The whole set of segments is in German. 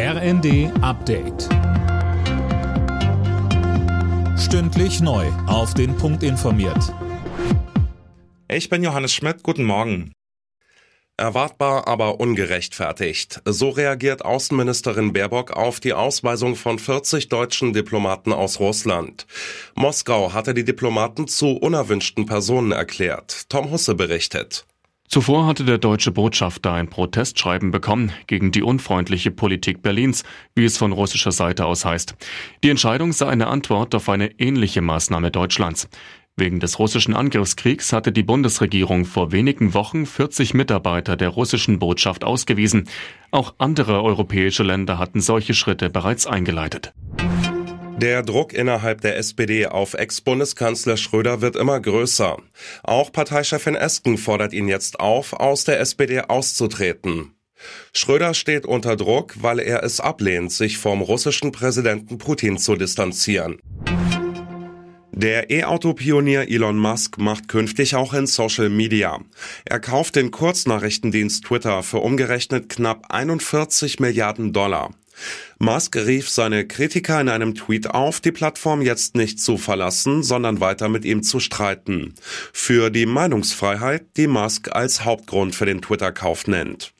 RND Update. Stündlich neu. Auf den Punkt informiert. Ich bin Johannes Schmidt. Guten Morgen. Erwartbar, aber ungerechtfertigt. So reagiert Außenministerin Baerbock auf die Ausweisung von 40 deutschen Diplomaten aus Russland. Moskau hatte die Diplomaten zu unerwünschten Personen erklärt. Tom Husse berichtet. Zuvor hatte der deutsche Botschafter ein Protestschreiben bekommen gegen die unfreundliche Politik Berlins, wie es von russischer Seite aus heißt. Die Entscheidung sei eine Antwort auf eine ähnliche Maßnahme Deutschlands. Wegen des russischen Angriffskriegs hatte die Bundesregierung vor wenigen Wochen 40 Mitarbeiter der russischen Botschaft ausgewiesen. Auch andere europäische Länder hatten solche Schritte bereits eingeleitet. Der Druck innerhalb der SPD auf Ex-Bundeskanzler Schröder wird immer größer. Auch Parteichefin Esken fordert ihn jetzt auf, aus der SPD auszutreten. Schröder steht unter Druck, weil er es ablehnt, sich vom russischen Präsidenten Putin zu distanzieren. Der E-Auto-Pionier Elon Musk macht künftig auch in Social Media. Er kauft den Kurznachrichtendienst Twitter für umgerechnet knapp 41 Milliarden Dollar. Musk rief seine Kritiker in einem Tweet auf, die Plattform jetzt nicht zu verlassen, sondern weiter mit ihm zu streiten. Für die Meinungsfreiheit, die Musk als Hauptgrund für den Twitter-Kauf nennt.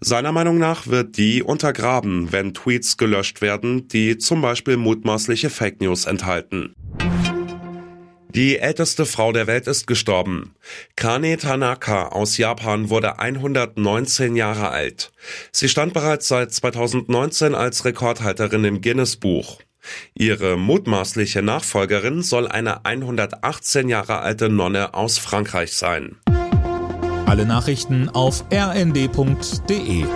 Seiner Meinung nach wird die untergraben, wenn Tweets gelöscht werden, die zum Beispiel mutmaßliche Fake News enthalten. Die älteste Frau der Welt ist gestorben. Kane Tanaka aus Japan wurde 119 Jahre alt. Sie stand bereits seit 2019 als Rekordhalterin im Guinness-Buch. Ihre mutmaßliche Nachfolgerin soll eine 118 Jahre alte Nonne aus Frankreich sein. Alle Nachrichten auf rnd.de